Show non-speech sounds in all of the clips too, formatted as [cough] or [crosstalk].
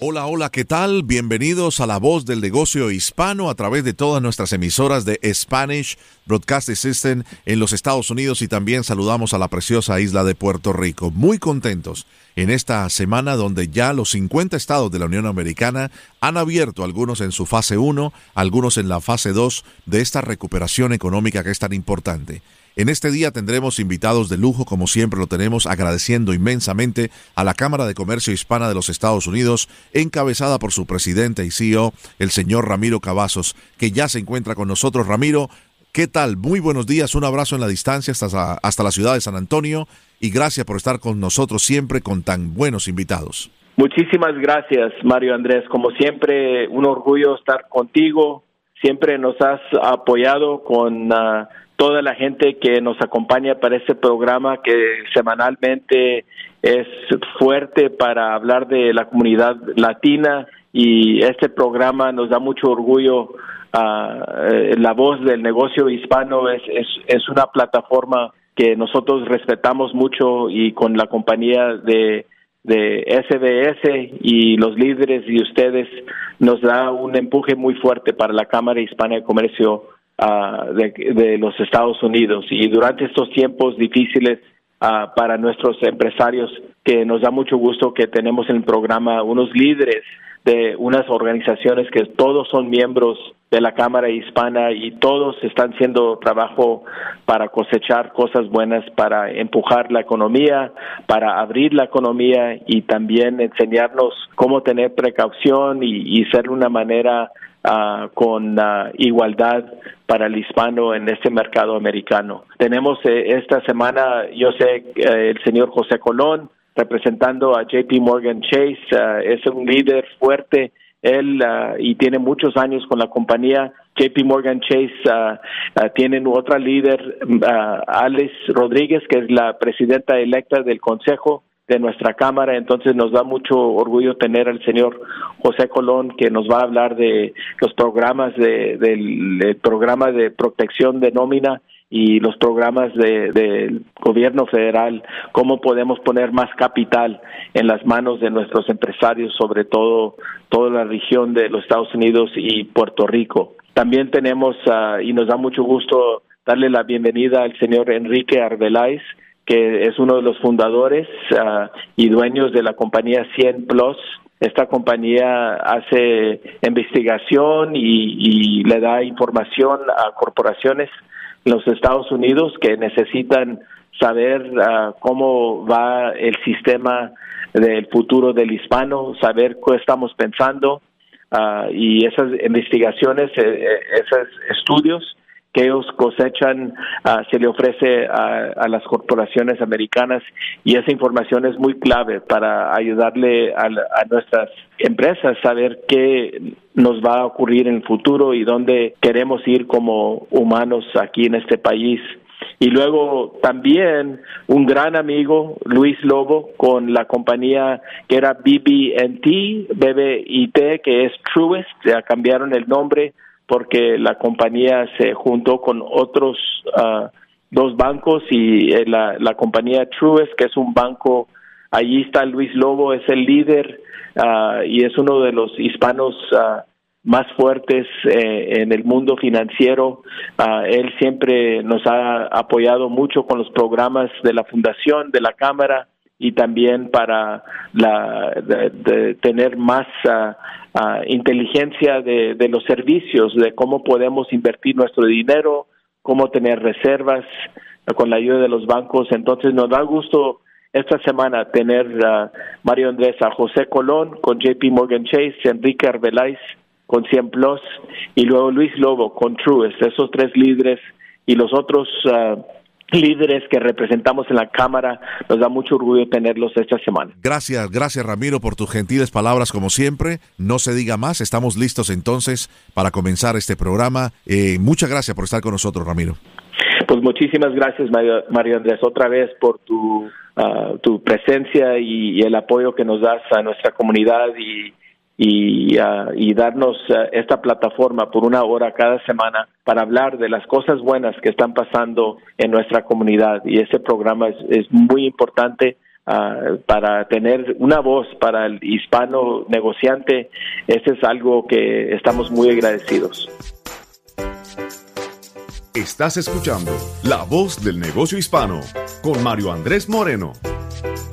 Hola, hola, ¿qué tal? Bienvenidos a la voz del negocio hispano a través de todas nuestras emisoras de Spanish Broadcasting System en los Estados Unidos y también saludamos a la preciosa isla de Puerto Rico. Muy contentos en esta semana donde ya los 50 estados de la Unión Americana han abierto algunos en su fase 1, algunos en la fase 2 de esta recuperación económica que es tan importante. En este día tendremos invitados de lujo, como siempre lo tenemos, agradeciendo inmensamente a la Cámara de Comercio Hispana de los Estados Unidos, encabezada por su presidente y CEO, el señor Ramiro Cavazos, que ya se encuentra con nosotros. Ramiro, ¿qué tal? Muy buenos días, un abrazo en la distancia hasta, hasta la ciudad de San Antonio y gracias por estar con nosotros siempre con tan buenos invitados. Muchísimas gracias, Mario Andrés. Como siempre, un orgullo estar contigo. Siempre nos has apoyado con... Uh, toda la gente que nos acompaña para este programa que semanalmente es fuerte para hablar de la comunidad latina y este programa nos da mucho orgullo. Uh, la voz del negocio hispano es, es, es una plataforma que nosotros respetamos mucho y con la compañía de, de SBS y los líderes y ustedes nos da un empuje muy fuerte para la Cámara Hispana de Comercio uh, de, de, los Estados Unidos. Y durante estos tiempos difíciles uh, para nuestros empresarios, que nos da mucho gusto que tenemos en el programa unos líderes de unas organizaciones que todos son miembros de la Cámara Hispana y todos están haciendo trabajo para cosechar cosas buenas, para empujar la economía, para abrir la economía y también enseñarnos cómo tener precaución y, y ser una manera uh, con uh, igualdad para el hispano en este mercado americano. Tenemos eh, esta semana, yo sé, eh, el señor José Colón representando a JP Morgan Chase, uh, es un líder fuerte él y tiene muchos años con la compañía. JP Morgan Chase tienen otra líder, Alice Rodríguez, que es la presidenta electa del consejo de nuestra Cámara. Entonces nos da mucho orgullo tener al señor José Colón que nos va a hablar de los programas de, del, programa de protección de nómina y los programas del de gobierno federal, cómo podemos poner más capital en las manos de nuestros empresarios, sobre todo toda la región de los Estados Unidos y Puerto Rico. También tenemos, uh, y nos da mucho gusto darle la bienvenida al señor Enrique Arbeláez, que es uno de los fundadores uh, y dueños de la compañía 100 Plus. Esta compañía hace investigación y, le da información a corporaciones en los Estados Unidos que necesitan saber uh, cómo va el sistema del futuro del hispano, saber qué estamos pensando uh, y esas investigaciones, eh, esos estudios que ellos cosechan uh, se le ofrece a, a, las corporaciones americanas y esa información es muy clave para ayudarle a, a, nuestras empresas a saber qué nos va a ocurrir en el futuro y dónde queremos ir como humanos aquí en este país. Y luego también un gran amigo, Luis Lobo, con la compañía que era BB&T, BBIT, que es Truest, ya cambiaron el nombre porque la compañía se juntó con otros uh, dos bancos y eh, la, la, compañía Truist, que es un banco, allí está Luis Lobo, es el líder uh, y es uno de los hispanos uh, más fuertes eh, en el mundo financiero. él siempre nos ha apoyado mucho con los programas de la fundación, de la Cámara y también para la, de, tener más uh, inteligencia de, de, los servicios, de cómo podemos invertir nuestro dinero, cómo tener reservas uh, con la ayuda de los bancos. Entonces nos da gusto esta semana tener a Mario Andrés, a José Colón con JP Morgan Chase, Enrique Arbeláez con Cien Plus y luego Luis Lobo con Truist, esos tres líderes y los otros líderes que representamos en la Cámara. Nos da mucho orgullo tenerlos esta semana. Gracias, gracias Ramiro por tus gentiles palabras como siempre. No se diga más, estamos listos entonces para comenzar este programa. Eh, muchas gracias por estar con nosotros, Ramiro. Pues muchísimas gracias, Mario, Andrés, otra vez por tu, ah, tu presencia y, el apoyo que nos das a nuestra comunidad y, y, ah, y darnos ah, esta plataforma por una hora cada semana para hablar de las cosas buenas que están pasando en nuestra comunidad. Y ese programa es, muy importante para tener una voz para el hispano negociante. Ese es algo que estamos muy agradecidos. Estás escuchando La Voz del Negocio Hispano con Mario Andrés Moreno.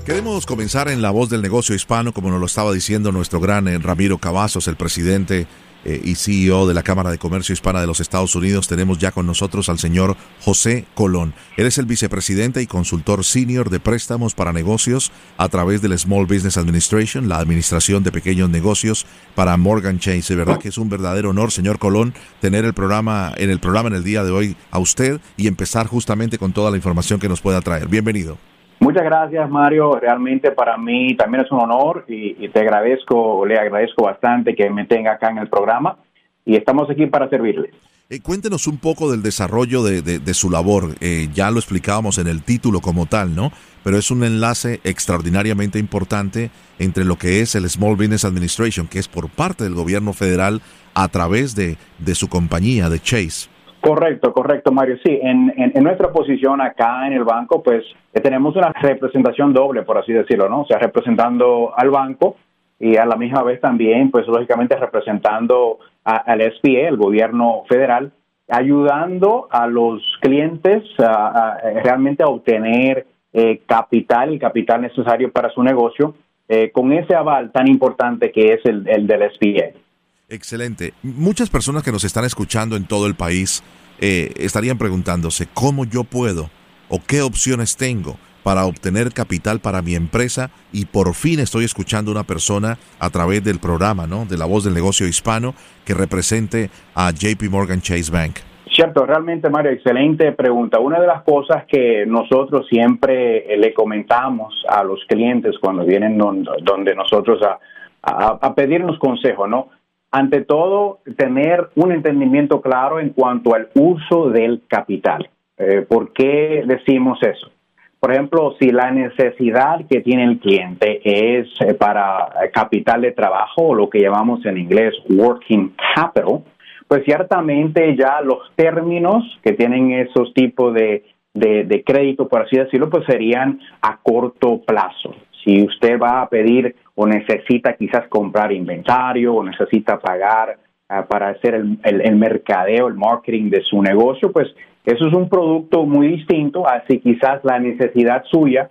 Queremos comenzar en La Voz del Negocio Hispano, como nos lo estaba diciendo nuestro gran eh, Ramiro Cavazos, el presidente eh, y CEO de la Cámara de Comercio Hispana de los Estados Unidos, tenemos ya con nosotros al señor José Colón. Él es el vicepresidente y consultor senior de préstamos para negocios a través del Small Business Administration, la administración de pequeños negocios para Morgan Chase. De verdad que es un verdadero honor, señor Colón, tener el programa en el programa en el día de hoy a usted y empezar justamente con toda la información que nos pueda traer. Bienvenido. Muchas gracias, Mario. Realmente para mí también es un honor y, te agradezco, le agradezco bastante que me tenga acá en el programa y estamos aquí para servirle. Eh, cuéntenos un poco del desarrollo de, su labor. Eh, ya lo explicábamos en el título como tal, ¿no? Pero es un enlace extraordinariamente importante entre lo que es el Small Business Administration, que es por parte del gobierno federal a través de, de su compañía, de Chase. Correcto, correcto, Mario. Sí, en, nuestra posición acá en el banco, pues eh, tenemos una representación doble, por así decirlo, ¿no? O sea, representando al banco y a la misma vez también, pues lógicamente representando al SBA, el gobierno federal, ayudando a los clientes a, realmente a obtener eh, capital, el capital necesario para su negocio, eh, con ese aval tan importante que es el, el del SBA. Excelente. Muchas personas que nos están escuchando en todo el país eh, estarían preguntándose cómo yo puedo o qué opciones tengo para obtener capital para mi empresa y por fin estoy escuchando una persona a través del programa, ¿no? De la voz del negocio hispano que represente a JP Morgan Chase Bank. Cierto, realmente Mario, excelente pregunta. Una de las cosas que nosotros siempre le comentamos a los clientes cuando vienen donde nosotros a, a pedirnos consejo, ¿no? Ante todo, tener un entendimiento claro en cuanto al uso del capital. Eh, ¿Por qué decimos eso? Por ejemplo, si la necesidad que tiene el cliente es eh, para capital de trabajo o lo que llamamos en inglés working capital, pues ciertamente ya los términos que tienen esos tipos de, de crédito, por así decirlo, pues serían a corto plazo. Si usted va a pedir o necesita quizás comprar inventario o necesita pagar ah, para hacer el, el, mercadeo, el marketing de su negocio, pues eso es un producto muy distinto, así quizás la necesidad suya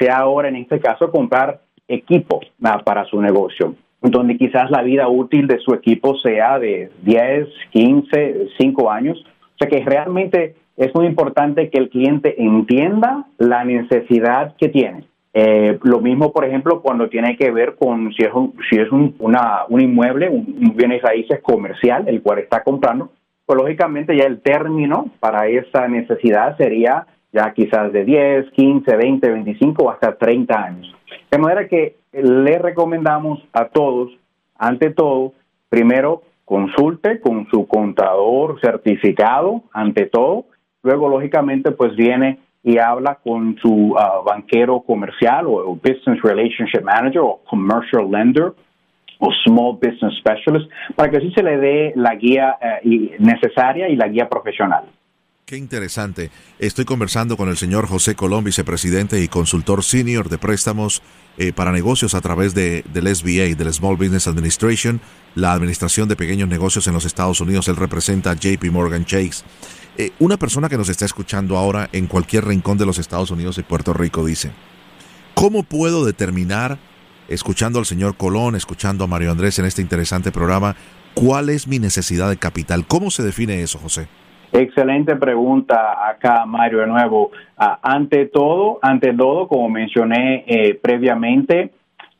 sea ahora en este caso comprar equipo ah, para su negocio, donde quizás la vida útil de su equipo sea de 10, 15, 5 años. O sea que realmente es muy importante que el cliente entienda la necesidad que tiene eh, lo mismo, por ejemplo, cuando tiene que ver con si es un, si es un, una, un inmueble, un, bienes raíces comercial, el cual está comprando, pues lógicamente ya el término para esa necesidad sería ya quizás de 10, 15, 20, 25 o hasta 30 años. De manera que le recomendamos a todos, ante todo, primero consulte con su contador certificado, ante todo, luego lógicamente pues viene y habla con su uh, banquero comercial o, business relationship manager o commercial lender o small business specialist para que así se le dé la guía eh, necesaria y la guía profesional. Qué interesante. Estoy conversando con el señor José Colón, vicepresidente y consultor senior de préstamos eh, para negocios a través de, del SBA, del Small Business Administration, la Administración de Pequeños Negocios en los Estados Unidos. Él representa a JP Morgan Chase. Eh, una persona que nos está escuchando ahora en cualquier rincón de los Estados Unidos y Puerto Rico dice, ¿cómo puedo determinar, escuchando al señor Colón, escuchando a Mario Andrés en este interesante programa, cuál es mi necesidad de capital? ¿Cómo se define eso, José? Excelente pregunta acá, Mario, de nuevo. Ah, ante todo, ante todo, como mencioné eh, previamente,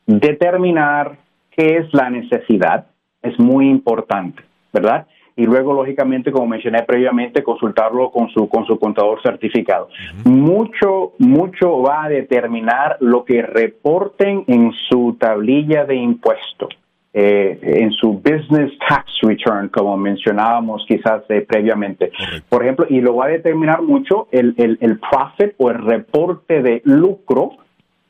determinar qué es la necesidad es muy importante, ¿verdad? Y luego, lógicamente, como mencioné previamente, consultarlo con su, con su contador certificado. Mucho, mucho va a determinar lo que reporten en su tablilla de impuesto. Eh, en su business tax return, como mencionábamos quizás eh, previamente. Por ejemplo, y lo va a determinar mucho el, el, el, profit o el reporte de lucro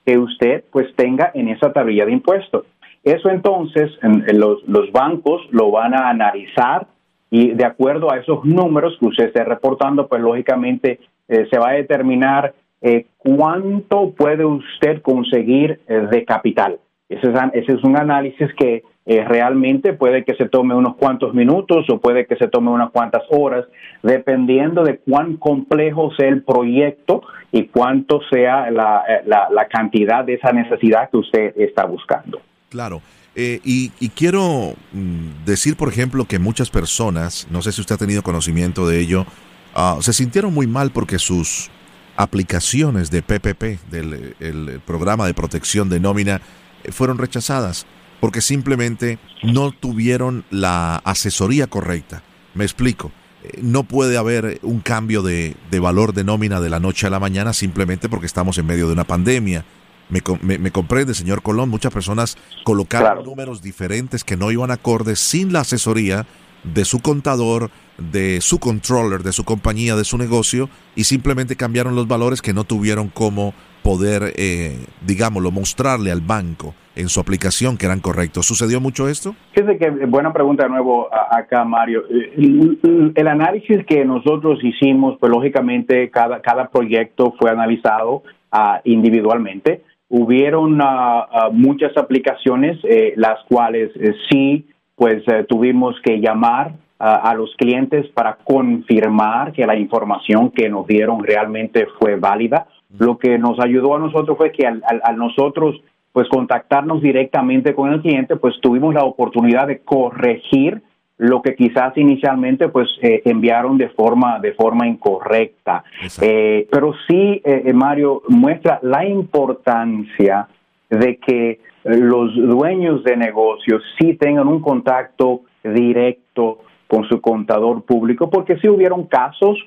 que usted pues tenga en esa tablilla de impuestos. Eso entonces los, los bancos lo van a analizar y de acuerdo a esos números que usted esté reportando, pues lógicamente eh, se va a determinar eh, cuánto puede usted conseguir eh, de capital. Ese es, un análisis que realmente puede que se tome unos cuantos minutos o puede que se tome unas cuantas horas, dependiendo de cuán complejo sea el proyecto y cuánto sea la cantidad de esa necesidad que usted está buscando. Claro. Eh, y, quiero mm, decir, por ejemplo, que muchas personas, no sé si usted ha tenido conocimiento de ello, ah, se sintieron muy mal porque sus aplicaciones de PPP, del programa de protección de nómina, eh, fueron rechazadas porque simplemente no tuvieron la asesoría correcta. Me explico. Eh, no puede haber un cambio de, de valor de nómina de la noche a la mañana simplemente porque estamos en medio de una pandemia me, me, comprende, señor Colón, muchas personas colocaron números diferentes que no iban acordes sin la asesoría de su contador, de su controller, de su compañía, de su negocio, y simplemente cambiaron los valores que no tuvieron como poder, eh, digámoslo, mostrarle al banco en su aplicación que eran correctos. ¿Sucedió mucho esto? Fíjese que buena pregunta de nuevo acá, Mario. El, el, análisis que nosotros hicimos, pues lógicamente cada, cada proyecto fue analizado uh, individualmente hubieron ah, muchas aplicaciones, eh, las cuales eh, sí, pues eh, tuvimos que llamar a los clientes para confirmar que la información que nos dieron realmente fue válida. Lo que nos ayudó a nosotros fue que al, al nosotros pues contactarnos directamente con el cliente, pues tuvimos la oportunidad de corregir lo que quizás inicialmente pues eh, enviaron de forma de forma incorrecta. Eh, pero sí eh, Mario muestra la importancia de que los dueños de negocios sí tengan un contacto directo con su contador público porque sí hubieron casos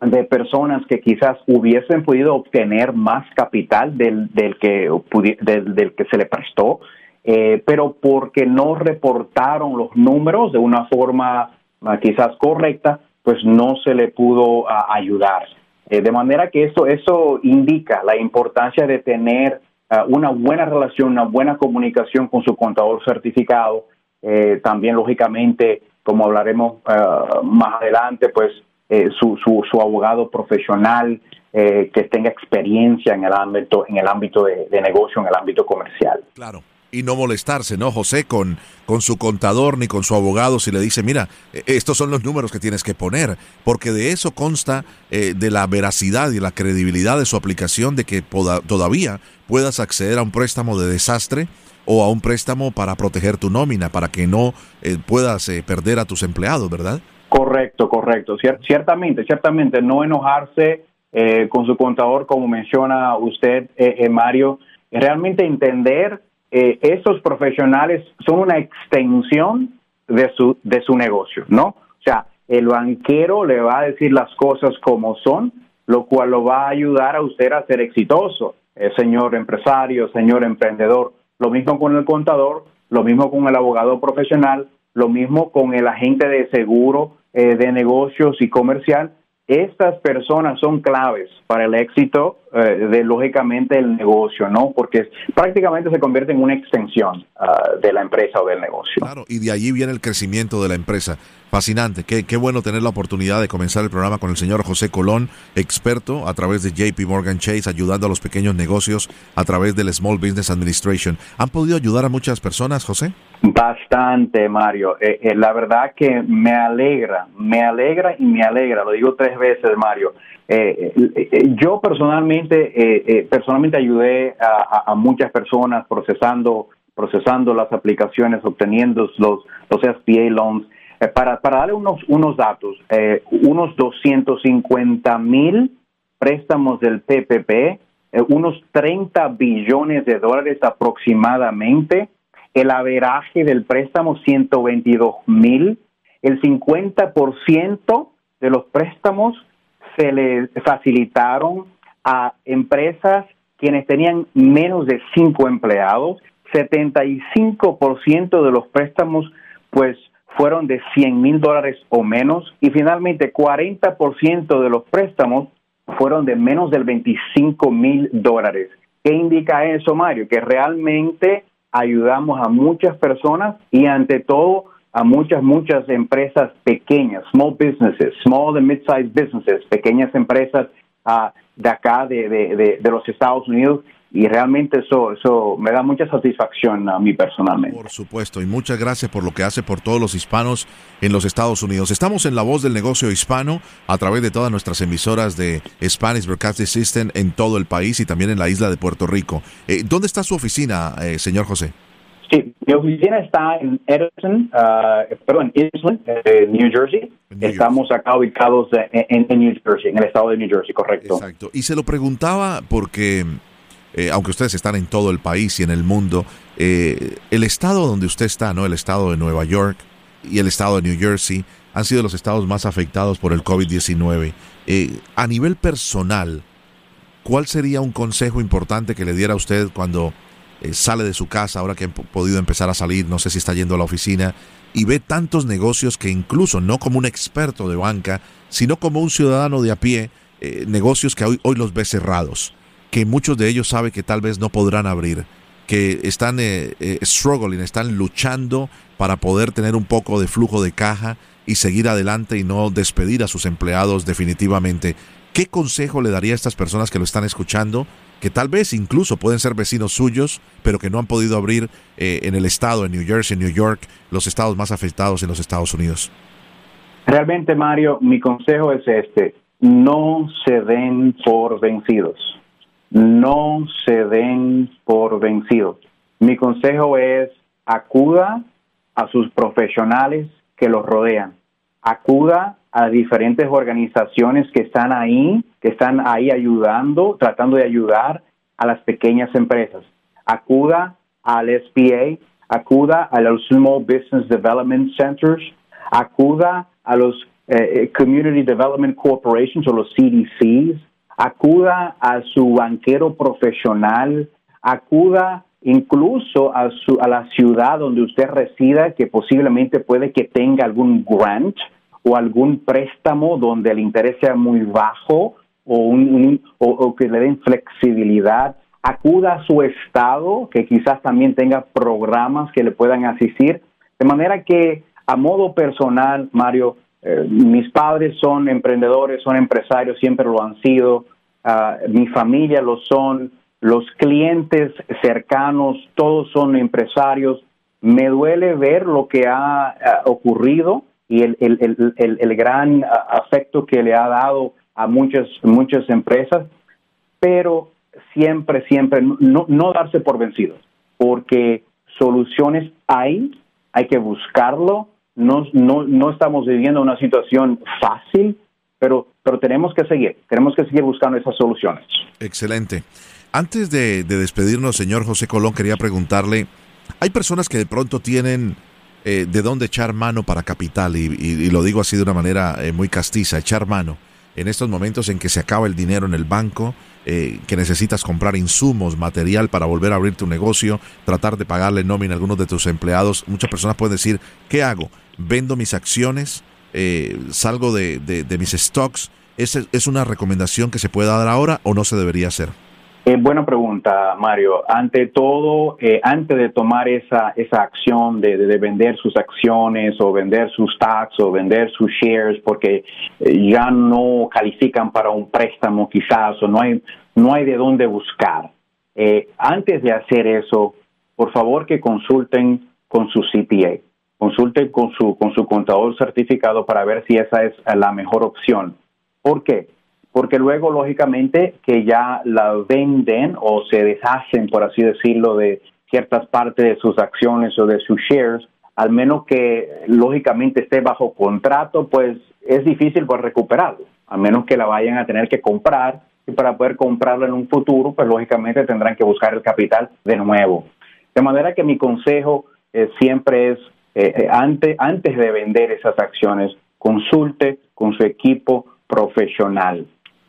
de personas que quizás hubiesen podido obtener más capital del, del que del, del que se le prestó eh, pero porque no reportaron los números de una forma ah, quizás correcta, pues no se le pudo ah, ayudar. Eh, de manera que eso, eso indica la importancia de tener ah, una buena relación, una buena comunicación con su contador certificado. Eh, también, lógicamente, como hablaremos más adelante, pues su, su, su, abogado profesional que tenga experiencia en el ámbito, en el ámbito de negocio, en el ámbito comercial. Claro y no molestarse, ¿no, José? Con, con su contador ni con su abogado si le dice, mira, e, estos son los números que tienes que poner, porque de eso consta eh, de la veracidad y la credibilidad de su aplicación de que todavía puedas acceder a un préstamo de desastre o a un préstamo para proteger tu nómina, para que no eh, puedas eh, perder a tus empleados, ¿verdad? Correcto, correcto. ciertamente, ciertamente, no enojarse con su contador, como menciona usted, Mario, realmente entender eh, esos profesionales son una extensión de su, de su negocio, ¿no? O sea, el banquero le va a decir las cosas como son, lo cual lo va a ayudar a usted a ser exitoso, eh, señor empresario, señor emprendedor. Lo mismo con el contador, lo mismo con el abogado profesional, lo mismo con el agente de seguro eh, de negocios y comercial. Estas personas son claves para el éxito eh, de lógicamente el negocio, ¿no? Porque prácticamente se convierte en una extensión ah, de la empresa o del negocio. Claro, y de allí viene el crecimiento de la empresa. Fascinante, qué, qué bueno tener la oportunidad de comenzar el programa con el señor José Colón, experto a través de JP Morgan Chase, ayudando a los pequeños negocios a través del Small Business Administration. ¿Han podido ayudar a muchas personas, José? Bastante, Mario. Eh, eh, la verdad que me alegra, me alegra y me alegra, lo digo tres veces, Mario, eh, eh, yo personalmente, eh, personalmente ayudé a, muchas personas procesando, procesando las aplicaciones, obteniendo los, los SBA loans. para, para darle unos, unos datos, unos 250 mil préstamos del PPP, unos 30 billones de dólares aproximadamente, el averaje del préstamo 122 mil el 50% de los préstamos se le facilitaron a empresas quienes tenían menos de cinco empleados, 75% de los préstamos pues fueron de 100 mil dólares o menos y finalmente 40% de los préstamos fueron de menos del 25 mil dólares. ¿Qué indica eso, Mario? Que realmente ayudamos a muchas personas y ante todo a muchas, muchas empresas pequeñas, small businesses, small and mid-sized businesses, pequeñas empresas uh, de acá, de, de, de, los Estados Unidos, y realmente eso, eso me da mucha satisfacción a mí personalmente. Por supuesto, y muchas gracias por lo que hace por todos los hispanos en los Estados Unidos. Estamos en la voz del negocio hispano a través de todas nuestras emisoras de Spanish Broadcasting System en todo el país y también en la isla de Puerto Rico. Eh, ¿Dónde está su oficina, eh, señor José? Sí, mi oficina está en Edison, uh, perdón, Island, eh, New Jersey. Estamos acá ubicados en, New Jersey, en el estado de New Jersey, correcto. Exacto. Y se lo preguntaba porque, eh, aunque ustedes están en todo el país y en el mundo, eh, el estado donde usted está, ¿no? El estado de Nueva York y el estado de New Jersey han sido los estados más afectados por el COVID-19. a nivel personal, ¿cuál sería un consejo importante que le diera a usted cuando eh, sale de su casa ahora que ha podido empezar a salir, no sé si está yendo a la oficina, y ve tantos negocios que incluso no como un experto de banca, sino como un ciudadano de a pie, eh, negocios que hoy, hoy los ve cerrados, que muchos de ellos sabe que tal vez no podrán abrir, que están eh, struggling, están luchando para poder tener un poco de flujo de caja y seguir adelante y no despedir a sus empleados definitivamente. ¿Qué consejo le daría a estas personas que lo están escuchando que tal vez incluso pueden ser vecinos suyos, pero que no han podido abrir eh, en el estado, en New Jersey, New York, los estados más afectados en los Estados Unidos? Realmente, Mario, mi consejo es este, no se den por vencidos, no se den por vencidos. Mi consejo es acuda a sus profesionales que los rodean, acuda a diferentes organizaciones que están ahí, que están ahí ayudando, tratando de ayudar a las pequeñas empresas. Acuda al SBA, acuda a los Small Business Development Centers, acuda a los eh, eh, Community Development Corporations o los CDCs, acuda a su banquero profesional, acuda incluso a, su, a la ciudad donde usted resida, que posiblemente puede que tenga algún grant o algún préstamo donde el interés sea muy bajo o, un, o, que le den flexibilidad, acuda a su estado, que quizás también tenga programas que le puedan asistir. De manera que a modo personal, Mario, eh, mis padres son emprendedores, son empresarios, siempre lo han sido, ah, mi familia lo son, los clientes cercanos, todos son empresarios. Me duele ver lo que ha ocurrido y el, el, el, el, gran afecto que le ha dado a muchas, muchas empresas, pero siempre, siempre no, no darse por vencidos, porque soluciones hay, hay que buscarlo, no, no, no estamos viviendo una situación fácil, pero, pero tenemos que seguir, tenemos que seguir buscando esas soluciones. Excelente. Antes de, de despedirnos, señor José Colón, quería preguntarle, hay personas que de pronto tienen eh, de dónde echar mano para capital, y, lo digo así de una manera eh, muy castiza, echar mano en estos momentos en que se acaba el dinero en el banco, eh, que necesitas comprar insumos, material para volver a abrir tu negocio, tratar de pagarle nómina a algunos de tus empleados. Muchas personas pueden decir, ¿qué hago? ¿Vendo mis acciones? ¿Salgo de, de mis stocks? ¿Es, ¿Es una recomendación que se pueda dar ahora o no se debería hacer? Eh, buena pregunta, Mario. Ante todo, eh, antes de tomar esa, esa acción de, vender sus acciones o vender sus stocks o vender sus shares porque eh, ya no califican para un préstamo quizás o no hay, no hay de dónde buscar. antes de hacer eso, por favor que consulten con su CPA, consulten con su, con su contador certificado para ver si esa es la mejor opción. ¿Por qué? Porque luego, lógicamente, que ya la venden o se deshacen, por así decirlo, de ciertas partes de sus acciones o de sus shares, al menos que lógicamente esté bajo contrato, pues es difícil pues recuperarlo, a menos que la vayan a tener que comprar y para poder comprarla en un futuro, pues lógicamente tendrán que buscar el capital de nuevo. De manera que mi consejo eh, siempre es antes, antes de vender esas acciones, consulte con su equipo profesional.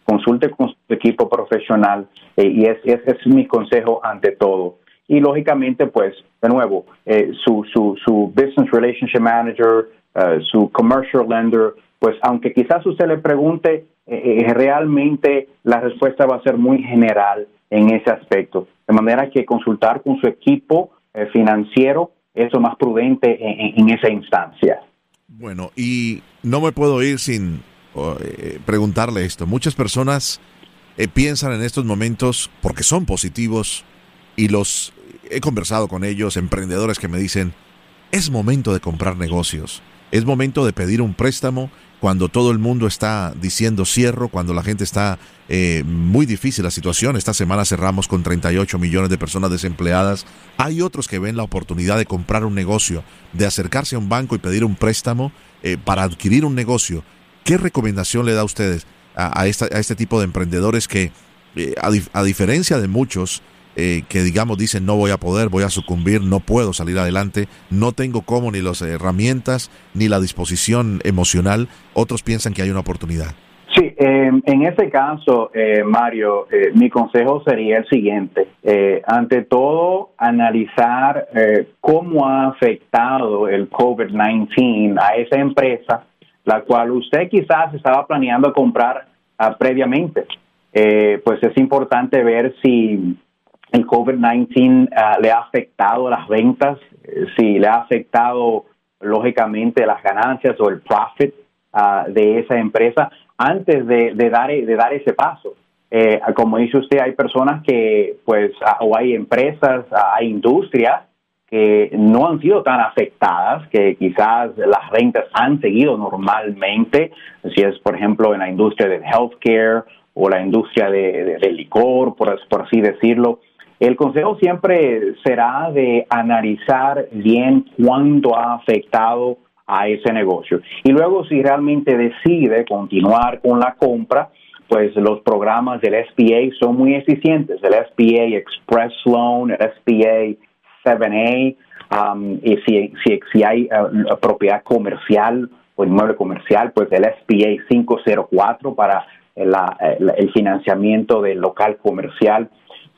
Consulte con su equipo profesional y ese es, mi consejo ante todo. Y lógicamente, pues, de nuevo, su, su, su Business Relationship Manager, su Commercial Lender, pues aunque quizás usted le pregunte, eh, eh, realmente la respuesta va a ser muy general en ese aspecto. De manera que consultar con su equipo eh, financiero es lo más prudente en, esa instancia. Bueno, y no me puedo ir sin preguntarle esto. Muchas personas piensan en estos momentos porque son positivos y los he conversado con ellos, emprendedores que me dicen, es momento de comprar negocios, es momento de pedir un préstamo cuando todo el mundo está diciendo cierro, cuando la gente está eh, muy difícil la situación. Esta semana cerramos con 38 millones de personas desempleadas. Hay otros que ven la oportunidad de comprar un negocio, de acercarse a un banco y pedir un préstamo eh, para adquirir un negocio. ¿Qué recomendación le da a ustedes a, este tipo de emprendedores que, eh, a diferencia de muchos, eh, que digamos dicen no voy a poder, voy a sucumbir, no puedo salir adelante, no tengo cómo ni las herramientas ni la disposición emocional, otros piensan que hay una oportunidad. Sí, em, en ese caso, eh, Mario, eh, mi consejo sería el siguiente. ante todo, analizar cómo ha afectado el COVID-19 a esa empresa, la cual usted quizás estaba planeando comprar ah, previamente. pues es importante ver si el COVID-19 ah, le ha afectado las ventas, eh, si le ha afectado lógicamente las ganancias o el profit ah, de esa empresa antes de, dar, de dar ese paso. Eh, como dice usted, hay personas que, pues, o hay empresas, hay industrias que no han sido tan afectadas, que quizás las ventas han seguido normalmente, si es, por ejemplo, en la industria del healthcare o la industria de, licor, por, por así decirlo, el consejo siempre será de analizar bien cuánto ha afectado a ese negocio. Y luego si realmente decide continuar con la compra, pues los programas del SBA son muy eficientes. El SBA Express Loan, el SBA 7A, um, y si, si, hay uh, propiedad comercial o inmueble comercial, pues el SBA 504 para el financiamiento del local comercial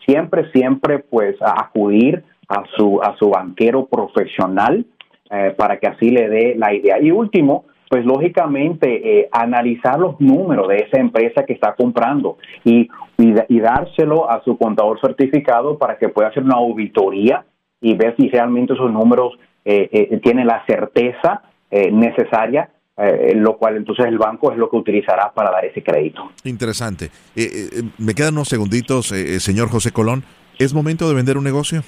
siempre, siempre pues acudir a su, a su banquero profesional eh, para que así le dé la idea. Y último, pues lógicamente eh, analizar los números de esa empresa que está comprando y, y, dárselo a su contador certificado para que pueda hacer una auditoría y ver si realmente esos números eh, tienen la certeza necesaria eh, lo cual entonces el banco es lo que utilizará para dar ese crédito. Interesante. Eh, eh, me quedan unos segunditos, señor José Colón. ¿Es momento de vender un negocio?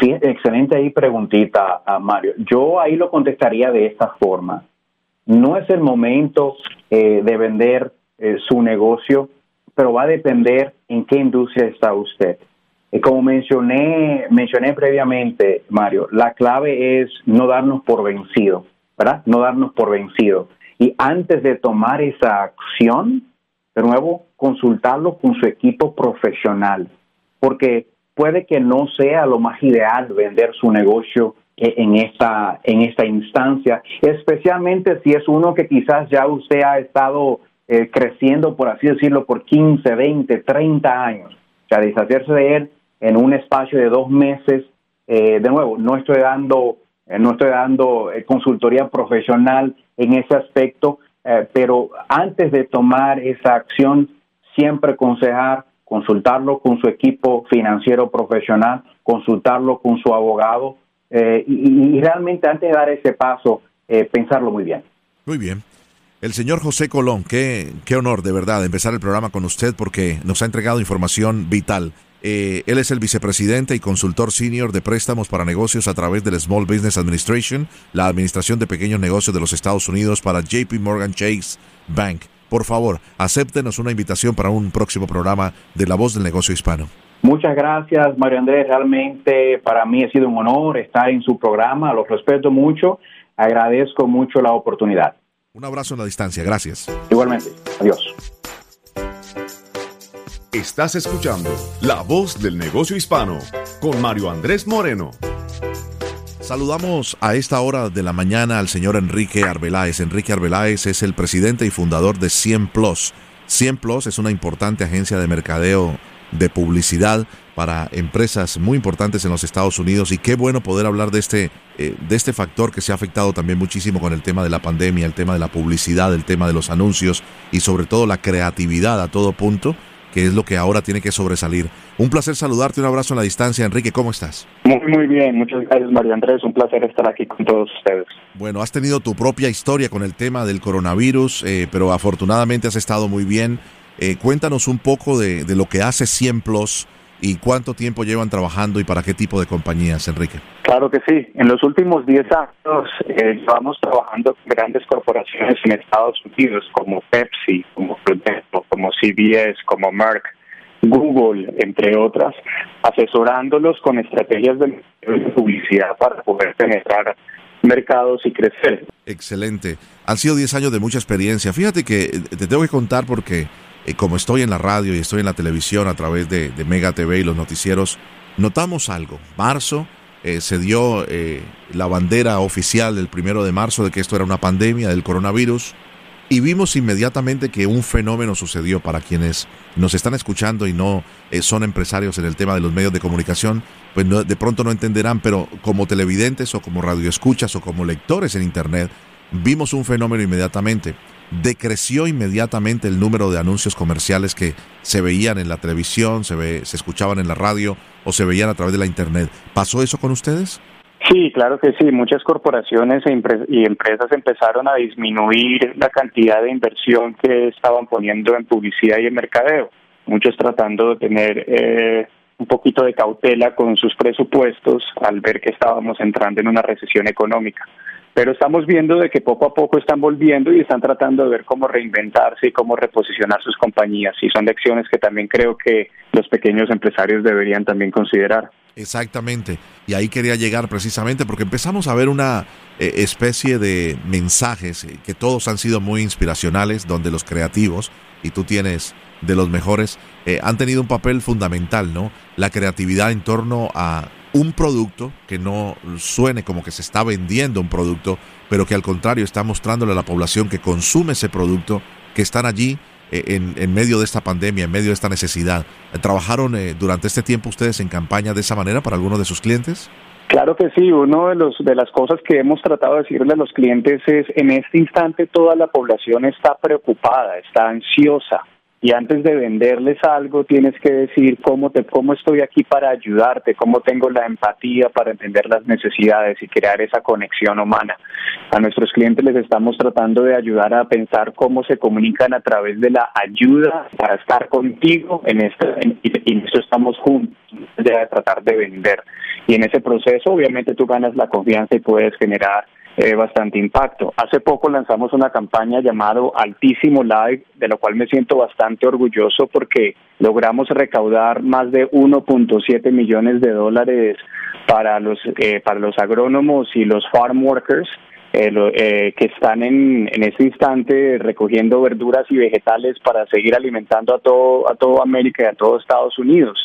Sí, excelente ahí preguntita, Mario. Yo ahí lo contestaría de esta forma. No es el momento de vender su negocio, pero va a depender en qué industria está usted. Como mencioné, mencioné previamente, Mario, la clave es no darnos por vencido ¿verdad? No darnos por vencido. Y antes de tomar esa acción, de nuevo, consultarlo con su equipo profesional, porque puede que no sea lo más ideal vender su negocio e-, en esta, en esta instancia, especialmente si es uno que quizás ya usted ha estado eh, creciendo, por así decirlo, por 15, 20, 30 años. O sea, deshacerse de él en un espacio de dos meses, eh, de nuevo, no estoy dando eh, no estoy dando eh, consultoría profesional en ese aspecto, pero antes de tomar esa acción, siempre aconsejar consultarlo con su equipo financiero profesional, consultarlo con su abogado y, realmente antes de dar ese paso, pensarlo muy bien. Muy bien. El señor José Colón, qué, qué honor de verdad empezar el programa con usted porque nos ha entregado información vital. Eh, él es el vicepresidente y consultor senior de préstamos para negocios a través del Small Business Administration, la Administración de Pequeños Negocios de los Estados Unidos para JP Morgan Chase Bank. Por favor, acéptenos una invitación para un próximo programa de La Voz del Negocio Hispano. Muchas gracias, Mario Andrés. Realmente para mí ha sido un honor estar en su programa. Los respeto mucho. Agradezco mucho la oportunidad. Un abrazo en la distancia. Gracias. Igualmente. Adiós. Estás escuchando La Voz del Negocio Hispano con Mario Andrés Moreno. Saludamos a esta hora de la mañana al señor Enrique Arbeláez. Enrique Arbeláez es el presidente y fundador de 100 Plus. 100 Plus es una importante agencia de mercadeo de publicidad para empresas muy importantes en los Estados Unidos y qué bueno poder hablar de este, eh, de este factor que se ha afectado también muchísimo con el tema de la pandemia, el tema de la publicidad, el tema de los anuncios y sobre todo la creatividad a todo punto que es lo que ahora tiene que sobresalir. Un placer saludarte, un abrazo en la distancia. Enrique, ¿cómo estás? Muy, muy bien. Muchas gracias, Mario Andrés. Un placer estar aquí con todos ustedes. Bueno, has tenido tu propia historia con el tema del coronavirus, eh, pero afortunadamente has estado muy bien. Eh, cuéntanos un poco de, de, lo que hace 100 Plus y cuánto tiempo llevan trabajando y para qué tipo de compañías, Enrique. Claro que sí. En los últimos 10 años eh, llevamos trabajando con grandes corporaciones en Estados Unidos como Pepsi, como Prudential, como CBS, como Merck, Google, entre otras, asesorándolos con estrategias de publicidad para poder penetrar mercados y crecer. Excelente. Han sido 10 años de mucha experiencia. Fíjate que eh, te tengo que contar porque eh, como estoy en la radio y estoy en la televisión a través de, de Mega TV y los noticieros, notamos algo. Marzo eh, se dio eh, la bandera oficial el primero de marzo de que esto era una pandemia del coronavirus y vimos inmediatamente que un fenómeno sucedió para quienes nos están escuchando y no eh, son empresarios en el tema de los medios de comunicación, pues no, de pronto no entenderán, pero como televidentes o como radioescuchas o como lectores en Internet, vimos un fenómeno inmediatamente decreció inmediatamente el número de anuncios comerciales que se veían en la televisión, se, ve, se escuchaban en la radio o se veían a través de la Internet. ¿Pasó eso con ustedes? Sí, claro que sí. Muchas corporaciones e y empresas empezaron a disminuir la cantidad de inversión que estaban poniendo en publicidad y en mercadeo. Muchos tratando de tener eh, un poquito de cautela con sus presupuestos al ver que estábamos entrando en una recesión económica pero estamos viendo de que poco a poco están volviendo y están tratando de ver cómo reinventarse y cómo reposicionar sus compañías y son lecciones que también creo que los pequeños empresarios deberían también considerar. Exactamente, y ahí quería llegar precisamente porque empezamos a ver una eh, especie de mensajes eh, que todos han sido muy inspiracionales, donde los creativos, y tú tienes de los mejores, eh, han tenido un papel fundamental, ¿no? La creatividad en torno a un producto que no suene como que se está vendiendo un producto, pero que al contrario está mostrándole a la población que consume ese producto, que están allí en, en medio de esta pandemia, en medio de esta necesidad. ¿Trabajaron eh, durante este tiempo ustedes en campaña de esa manera para algunos de sus clientes? Claro que sí, una de, los, de las cosas que hemos tratado de decirle a los clientes es, en este instante toda la población está preocupada, está ansiosa, y antes de venderles algo tienes que decir cómo te cómo estoy aquí para ayudarte, cómo tengo la empatía para entender las necesidades y crear esa conexión humana. A nuestros clientes les estamos tratando de ayudar a pensar cómo se comunican a través de la ayuda para estar contigo en este y en eso estamos juntos de tratar de vender. Y en ese proceso obviamente tú ganas la confianza y puedes generar eh, bastante impacto. Hace poco lanzamos una campaña llamado Altísimo Live, de lo cual me siento bastante orgulloso porque logramos recaudar más de 1.7 millones de dólares para los eh, para los agrónomos y los farm workers eh, eh, que están en, en este instante recogiendo verduras y vegetales para seguir alimentando a todo a toda América y a todo Estados Unidos.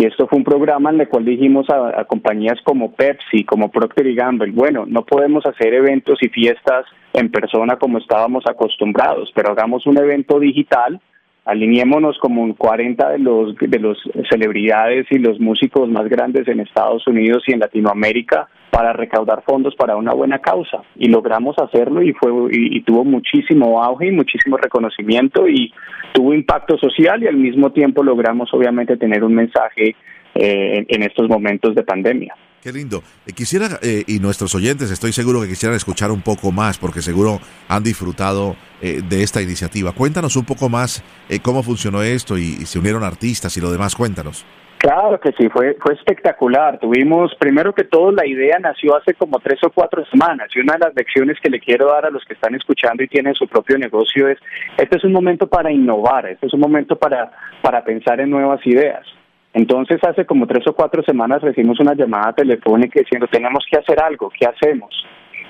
Y esto fue un programa en el cual dijimos a, compañías como Pepsi, como Procter y Gamble, bueno, no podemos hacer eventos y fiestas en persona como estábamos acostumbrados, pero hagamos un evento digital alineémonos como 40 de los de los celebridades y los músicos más grandes en Estados Unidos y en Latinoamérica para recaudar fondos para una buena causa y logramos hacerlo y fue y, tuvo muchísimo auge y muchísimo reconocimiento y tuvo impacto social y al mismo tiempo logramos obviamente tener un mensaje eh, en estos momentos de pandemia. Qué lindo. Eh, quisiera, eh, y nuestros oyentes estoy seguro que quisieran escuchar un poco más, porque seguro han disfrutado eh, de esta iniciativa. Cuéntanos un poco más cómo funcionó esto y, se unieron artistas y lo demás. Cuéntanos. Claro que sí, fue, fue espectacular. Tuvimos, primero que todo, la idea nació hace como tres o cuatro semanas y una de las lecciones que le quiero dar a los que están escuchando y tienen su propio negocio es, este es un momento para innovar, este es un momento para, para pensar en nuevas ideas. Entonces, hace como tres o cuatro semanas recibimos una llamada telefónica diciendo, tenemos que hacer algo, ¿qué hacemos?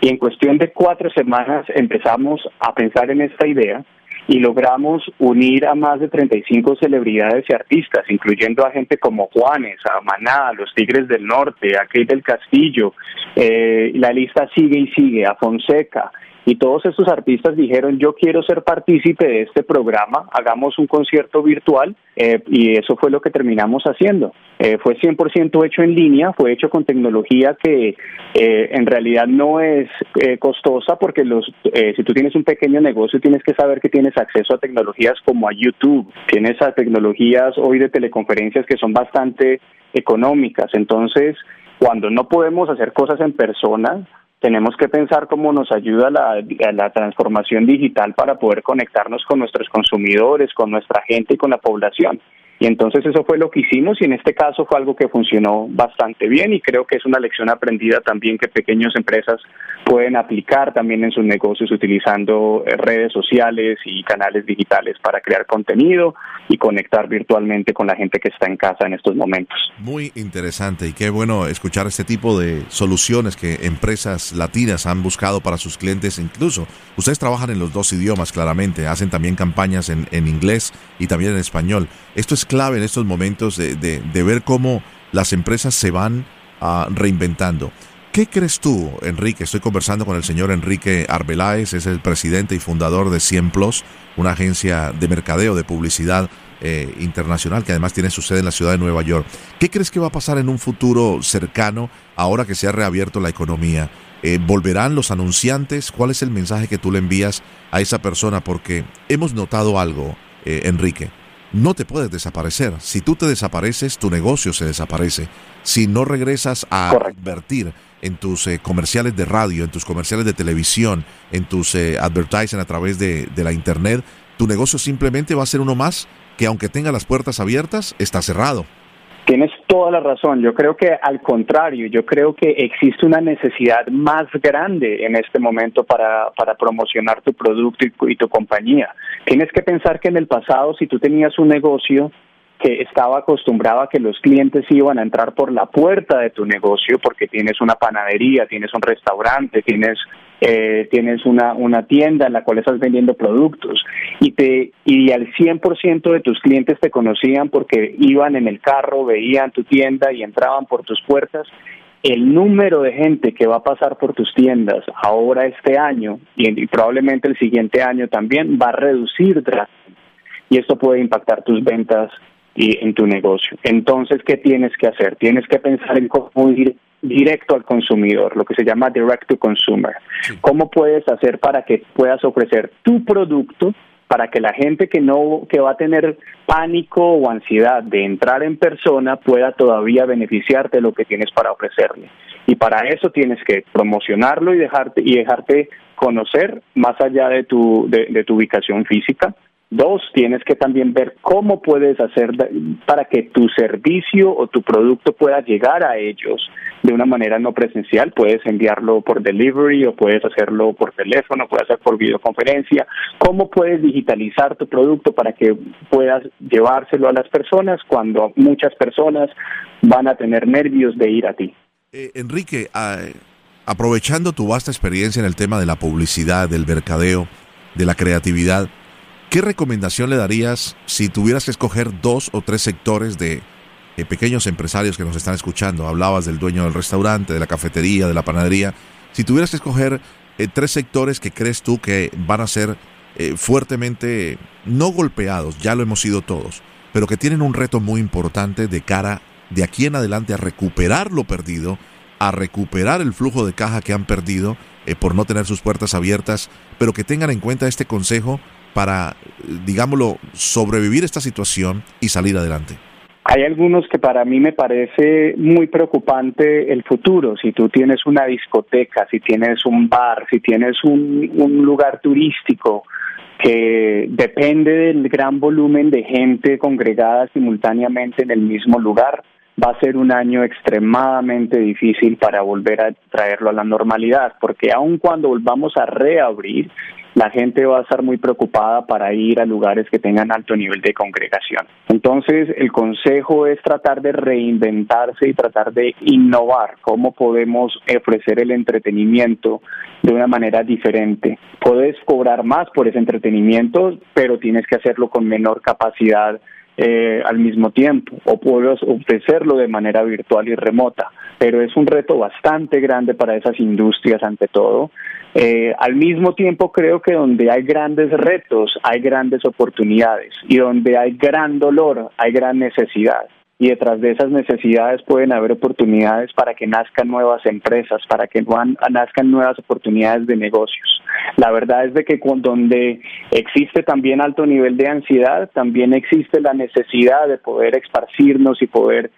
Y en cuestión de cuatro semanas empezamos a pensar en esta idea y logramos unir a más de 35 celebridades y artistas, incluyendo a gente como Juanes, a Maná, los Tigres del Norte, a Kate del Castillo, eh, la lista sigue y sigue, a Fonseca, y todos estos artistas dijeron yo quiero ser partícipe de este programa, hagamos un concierto virtual eh, y eso fue lo que terminamos haciendo. Eh, fue 100% hecho en línea, fue hecho con tecnología que eh, en realidad no es costosa porque los si tú tienes un pequeño negocio tienes que saber que tienes acceso a tecnologías como a YouTube, tienes a tecnologías hoy de teleconferencias que son bastante económicas. Entonces, cuando no podemos hacer cosas en persona, tenemos que pensar cómo nos ayuda la, transformación digital para poder conectarnos con nuestros consumidores, con nuestra gente y con la población. Y entonces eso fue lo que hicimos y en este caso fue algo que funcionó bastante bien y creo que es una lección aprendida también que pequeñas empresas pueden aplicar también en sus negocios utilizando eh, redes sociales y canales digitales para crear contenido y conectar virtualmente con la gente que está en casa en estos momentos. Muy interesante y qué bueno escuchar este tipo de soluciones que empresas latinas han buscado para sus clientes. Incluso ustedes trabajan en los dos idiomas claramente, hacen también campañas en, en inglés y también en español. Esto es clave en estos momentos de, de, ver cómo las empresas se van uh, reinventando. ¿Qué crees tú, Enrique? Estoy conversando con el señor Enrique Arbeláez, es el presidente y fundador de 100 Plus, una agencia de mercadeo, de publicidad eh, internacional que además tiene su sede en la ciudad de Nueva York. ¿Qué crees que va a pasar en un futuro cercano ahora que se ha reabierto la economía? Eh, ¿Volverán los anunciantes? ¿Cuál es el mensaje que tú le envías a esa persona? Porque hemos notado algo, eh, Enrique no te puedes desaparecer. Si tú te desapareces, tu negocio se desaparece. Si no regresas a invertir en tus eh, comerciales de radio, en tus comerciales de televisión, en tus eh, advertising a través de, de la internet, tu negocio simplemente va a ser uno más que aunque tenga las puertas abiertas, está cerrado. Tienes toda la razón. Yo creo que al contrario, yo creo que existe una necesidad más grande en este momento para, para promocionar tu producto y, y tu compañía. Tienes que pensar que en el pasado, si tú tenías un negocio, que estaba acostumbrado a que los clientes iban a entrar por la puerta de tu negocio porque tienes una panadería, tienes un restaurante, tienes eh, tienes una, una tienda en la cual estás vendiendo productos y te y al 100% de tus clientes te conocían porque iban en el carro, veían tu tienda y entraban por tus puertas el número de gente que va a pasar por tus tiendas ahora este año y, probablemente el siguiente año también va a reducir y esto puede impactar tus ventas y en tu negocio. Entonces, ¿qué tienes que hacer? Tienes que pensar en cómo ir directo al consumidor, lo que se llama direct to consumer. ¿Cómo puedes hacer para que puedas ofrecer tu producto para que la gente que no que va a tener pánico o ansiedad de entrar en persona pueda todavía beneficiarte de lo que tienes para ofrecerle. Y para eso tienes que promocionarlo y dejarte y dejarte conocer más allá de tu de tu ubicación física Dos, tienes que también ver cómo puedes hacer para que tu servicio o tu producto pueda llegar a ellos de una manera no presencial. Puedes enviarlo por delivery o puedes hacerlo por teléfono, puedes hacer por videoconferencia. ¿Cómo puedes digitalizar tu producto para que puedas llevárselo a las personas cuando muchas personas van a tener nervios de ir a ti? Eh, Enrique, ah, aprovechando tu vasta experiencia en el tema de la publicidad, del mercadeo, de la creatividad, ¿Qué recomendación le darías si tuvieras que escoger dos o tres sectores de pequeños empresarios que nos están escuchando? Hablabas del dueño del restaurante, de la cafetería, de la panadería. Si tuvieras que escoger eh, tres sectores que crees tú que van a ser eh, fuertemente, no golpeados, ya lo hemos sido todos, pero que tienen un reto muy importante de cara de aquí en adelante a recuperar lo perdido, a recuperar el flujo de caja que han perdido eh, por no tener sus puertas abiertas, pero que tengan en cuenta este consejo para, digámoslo, sobrevivir esta situación y salir adelante? Hay algunos que para mí me parece muy preocupante el futuro. Si tú tienes una discoteca, si tienes un bar, si tienes un, un lugar turístico que depende del gran volumen de gente congregada simultáneamente en el mismo lugar, va a ser un año extremadamente difícil para volver a traerlo a la normalidad, porque aun cuando volvamos a reabrir, la gente va a estar muy preocupada para ir a lugares que tengan alto nivel de congregación. Entonces, el consejo es tratar de reinventarse y tratar de innovar cómo podemos ofrecer el entretenimiento de una manera diferente. Puedes cobrar más por ese entretenimiento, pero tienes que hacerlo con menor capacidad eh, al mismo tiempo o puedes ofrecerlo de manera virtual y remota. Pero es un reto bastante grande para esas industrias ante todo. Eh, al mismo tiempo creo que donde hay grandes retos hay grandes oportunidades y donde hay gran dolor hay gran necesidad y detrás de esas necesidades pueden haber oportunidades para que nazcan nuevas empresas, para que nazcan nuevas oportunidades de negocios. La verdad es de que donde existe también alto nivel de ansiedad, también existe la necesidad de poder esparcirnos y poder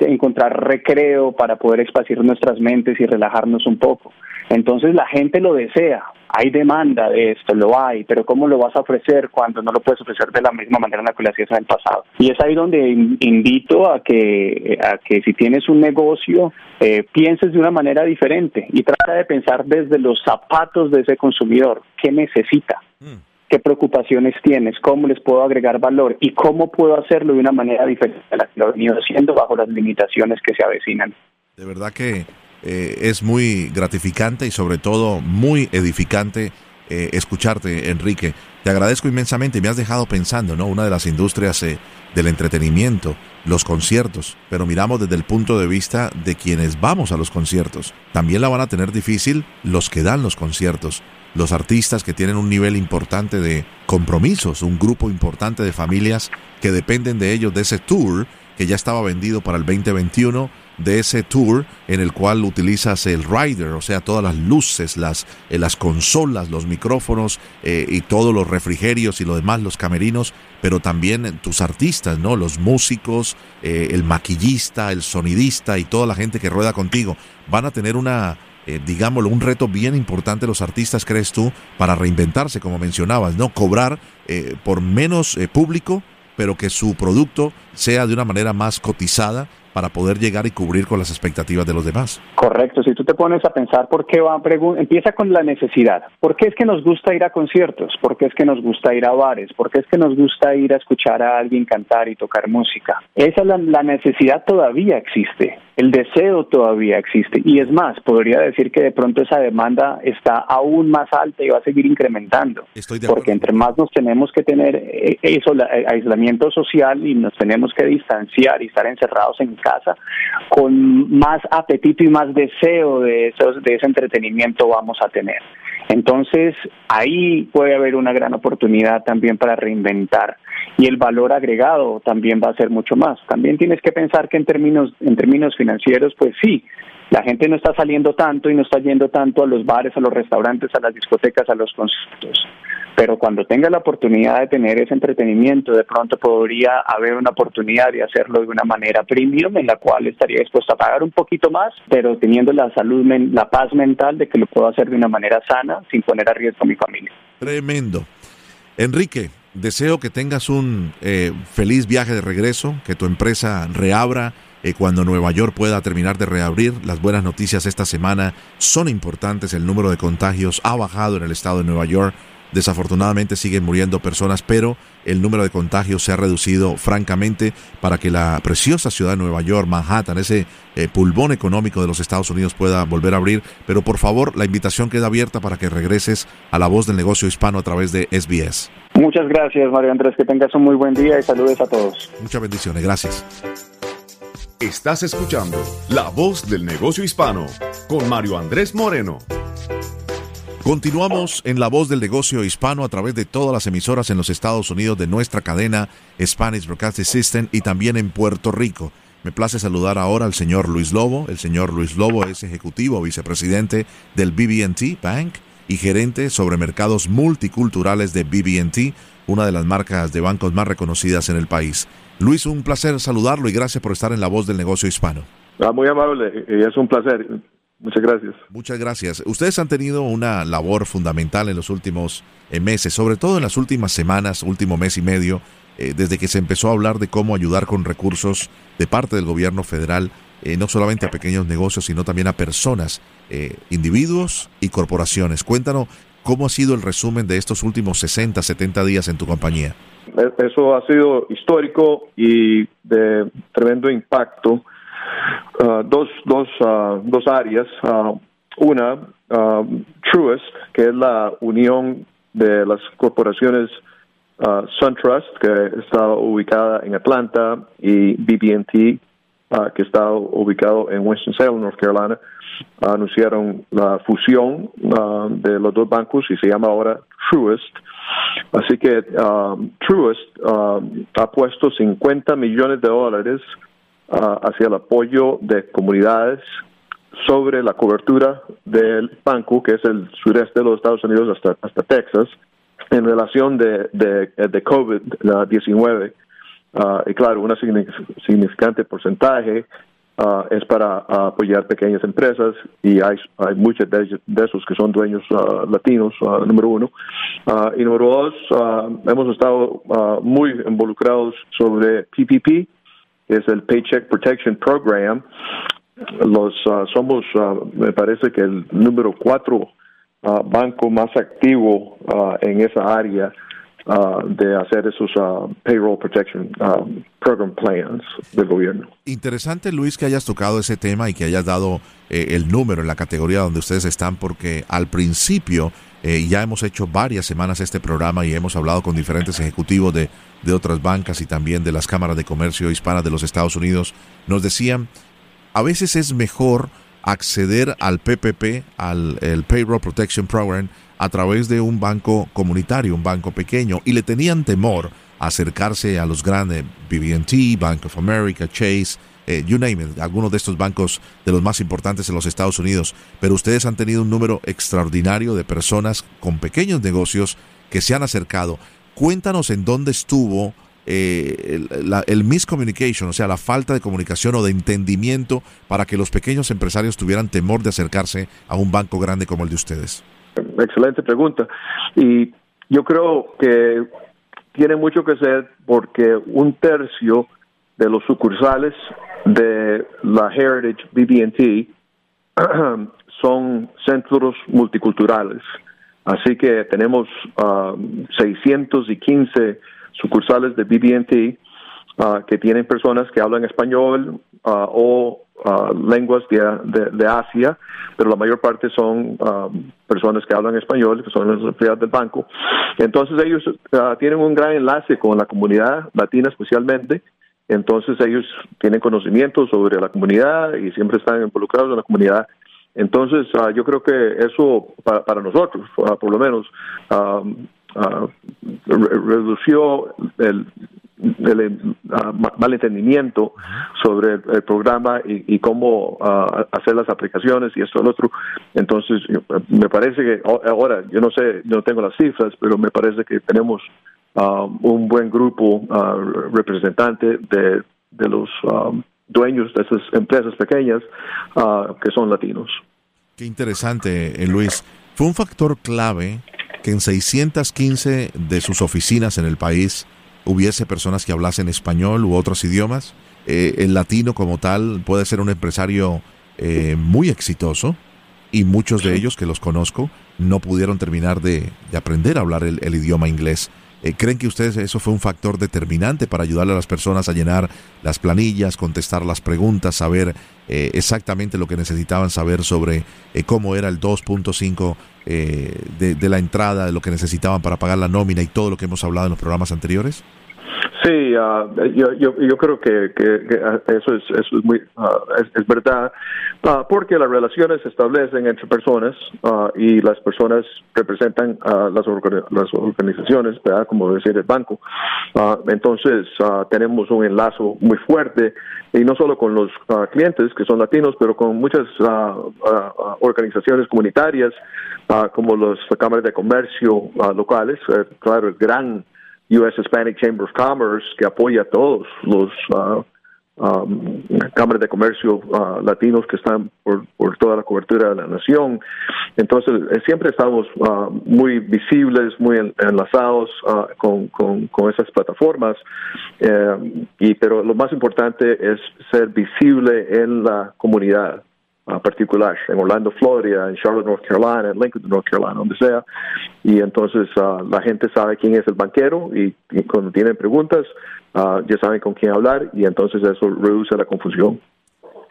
encontrar recreo para poder esparcir nuestras mentes y relajarnos un poco. Entonces la gente lo desea, hay demanda de esto, lo hay, pero ¿cómo lo vas a ofrecer cuando no lo puedes ofrecer de la misma manera en la que lo hacías en el pasado? Y es ahí donde invito a que, a que si tienes un negocio, eh, pienses de una manera diferente y trata de pensar desde los zapatos de ese consumidor, ¿qué necesita? Mm. ¿Qué preocupaciones tienes? ¿Cómo les puedo agregar valor? ¿Y cómo puedo hacerlo de una manera diferente a la que lo he venido haciendo bajo las limitaciones que se avecinan? De verdad que eh, es muy gratificante y sobre todo muy edificante eh, escucharte, Enrique. Te agradezco inmensamente y me has dejado pensando, ¿no? Una de las industrias eh, del entretenimiento, los conciertos, pero miramos desde el punto de vista de quienes vamos a los conciertos. También la van a tener difícil los que dan los conciertos, los artistas que tienen un nivel importante de compromisos, un grupo importante de familias que dependen de ellos, de ese tour que ya estaba vendido para el 2021 de ese tour en el cual utilizas el rider, o sea, todas las luces, las, eh, las consolas, los micrófonos eh, y todos los refrigerios y lo demás, los camerinos, pero también tus artistas, ¿no? Los músicos, eh, el maquillista, el sonidista y toda la gente que rueda contigo van a tener una, digámoslo, un reto bien importante los artistas, crees tú, para reinventarse, como mencionabas, ¿no? Cobrar por menos público, pero que su producto sea de una manera más cotizada para poder llegar y cubrir con las expectativas de los demás. Correcto, si tú te pones a pensar por qué va, empieza con la necesidad. ¿Por qué es que nos gusta ir a conciertos? ¿Por qué es que nos gusta ir a bares? ¿Por qué es que nos gusta ir a escuchar a alguien cantar y tocar música? Esa la, la necesidad todavía existe, el deseo todavía existe y es más, podría decir que de pronto esa demanda está aún más alta y va a seguir incrementando. porque entre más nos tenemos que tener eh, eso, eh, aislamiento social y nos tenemos que distanciar y estar encerrados en casa, con más apetito y más deseo de, esos, de ese entretenimiento vamos a tener. Entonces, ahí puede haber una gran oportunidad también para reinventar y el valor agregado también va a ser mucho más. También tienes que pensar que en términos en términos financieros, pues sí, la gente no está saliendo tanto y no está yendo tanto a los bares, a los restaurantes, a las discotecas, a los conciertos pero cuando tenga la oportunidad de tener ese entretenimiento, de pronto podría haber una oportunidad de hacerlo de una manera premium en la cual estaría dispuesto a pagar un poquito más, pero teniendo la salud, la paz mental de que lo puedo hacer de una manera sana sin poner a riesgo a mi familia. Tremendo. Enrique, deseo que tengas un eh, feliz viaje de regreso, que tu empresa reabra eh, cuando Nueva York pueda terminar de reabrir. Las buenas noticias esta semana son importantes. El número de contagios ha bajado en el estado de Nueva York. Desafortunadamente siguen muriendo personas, pero el número de contagios se ha reducido francamente para que la preciosa ciudad de Nueva York, Manhattan, ese eh, pulmón económico de los Estados Unidos pueda volver a abrir. Pero por favor, la invitación queda abierta para que regreses a la voz del negocio hispano a través de SBS. Muchas gracias, Mario Andrés. Que tengas un muy buen día y saludos a todos. Muchas bendiciones. Gracias. Estás escuchando La Voz del Negocio Hispano con Mario Andrés Moreno. Continuamos en La Voz del Negocio Hispano a través de todas las emisoras en los Estados Unidos de nuestra cadena Spanish Broadcasting System y también en Puerto Rico. Me place saludar ahora al señor Luis Lobo. El señor Luis Lobo es ejecutivo vicepresidente del BB&T Bank y gerente sobre mercados multiculturales de BB&T, una de las marcas de bancos más reconocidas en el país. Luis, un placer saludarlo y gracias por estar en La Voz del Negocio Hispano. Ah, muy amable, es un placer. Muchas gracias. Muchas gracias. Ustedes han tenido una labor fundamental en los últimos eh, meses, sobre todo en las últimas semanas, último mes y medio, eh, desde que se empezó a hablar de cómo ayudar con recursos de parte del gobierno federal, eh, no solamente a pequeños negocios, sino también a personas, individuos y corporaciones. Cuéntanos ¿Cómo ha sido el resumen de estos últimos 60, 70 días en tu compañía? E, eso ha sido histórico y de tremendo impacto. Uh, dos, dos, uh, dos áreas. Uh, una, Truist, que es la unión de las corporaciones SunTrust, que está ubicada en Atlanta, y BB&T, que está ubicado en Winston-Salem, North Carolina, anunciaron la fusión de los dos bancos y se llama ahora Truist. Así que Truist ha puesto 50 millones de dólares uh, hacia el apoyo de comunidades sobre la cobertura del banco, que es el sureste de los Estados Unidos hasta, hasta Texas, en relación de, de, de COVID-19. Uh, y claro, un significante porcentaje uh, es para apoyar pequeñas empresas y hay, hay muchos de, esos que son dueños uh, latinos, número uno. y número dos, hemos estado muy involucrados sobre PPP, es el Paycheck Protection Program. Los somos, me parece que el número cuatro banco más activo en esa área Uh, de hacer esos uh, payroll protection uh, program plans del gobierno. Interesante, Luis, que hayas tocado ese tema y que hayas dado eh, el número en la categoría donde ustedes están, porque al principio eh, ya hemos hecho varias semanas este programa y hemos hablado con diferentes ejecutivos de, de otras bancas y también de las cámaras de comercio hispanas de los Estados Unidos. Nos decían, a veces es mejor acceder al PPP, al el Payroll Protection Program, a través de un banco comunitario, un banco pequeño, y le tenían temor a acercarse a los grandes BB&T, Bank of America, Chase, eh, you name it, algunos de estos bancos de los más importantes en los Estados Unidos, pero ustedes han tenido un número extraordinario de personas con pequeños negocios que se han acercado. Cuéntanos en dónde estuvo eh, el, el, miscommunication, o sea, la falta de comunicación o de entendimiento para que los pequeños empresarios tuvieran temor de acercarse a un banco grande como el de ustedes. Excelente pregunta. Y yo creo que tiene mucho que ser porque un tercio de los sucursales de la Heritage BB&T [clears throat] son centros multiculturales. Así que tenemos 615 um, sucursales de BB&T uh, que tienen personas que hablan español uh, o Uh, lenguas de, de, Asia, pero la mayor parte son personas que hablan español, que son las empleadas del banco. Entonces ellos uh, tienen un gran enlace con la comunidad latina especialmente. Entonces ellos tienen conocimiento sobre la comunidad y siempre están involucrados en la comunidad. Entonces uh, yo creo que eso para, para nosotros, por lo menos, um, redució el, el uh, malentendimiento sobre el, programa y, cómo uh, hacer las aplicaciones y esto y lo otro. Entonces, me parece que ahora, yo no sé, no tengo las cifras, pero me parece que tenemos uh, un buen grupo representante de, de los um, dueños de esas empresas pequeñas que son latinos. Qué interesante, eh, Luis. Fue un factor clave que en 615 de sus oficinas en el país hubiese personas que hablasen español u otros idiomas. Eh, el latino como tal puede ser un empresario eh, muy exitoso y muchos de ellos que los conozco no pudieron terminar de, aprender a hablar el idioma inglés. Eh, ¿Creen que ustedes eso fue un factor determinante para ayudarle a las personas a llenar las planillas, contestar las preguntas, saber eh, exactamente lo que necesitaban saber sobre eh, cómo era el 2.5 de, de la entrada, de lo que necesitaban para pagar la nómina y todo lo que hemos hablado en los programas anteriores? Sí, uh, yo, yo, yo, creo que, que, eso es, eso es muy uh, es, verdad, uh, porque las relaciones se establecen entre personas y las personas representan las, las organizaciones, ¿verdad? como decir el banco. entonces tenemos un enlazo muy fuerte y no solo con los clientes que son latinos, pero con muchas organizaciones comunitarias como las cámaras de comercio locales. Eh, claro, el gran U.S. Hispanic Chamber of Commerce, que apoya a todos los uh, um, cámaras de comercio uh, latinos que están por, por, toda la cobertura de la nación. Entonces, eh, siempre estamos uh, muy visibles, muy enlazados con, con, con, esas plataformas, eh, y, pero lo más importante es ser visible en la comunidad. Particular, en Orlando, Florida, en Charlotte, North Carolina, en Lincoln, North Carolina, donde sea. Y entonces la gente sabe quién es el banquero y, cuando tienen preguntas ya saben con quién hablar y entonces eso reduce la confusión.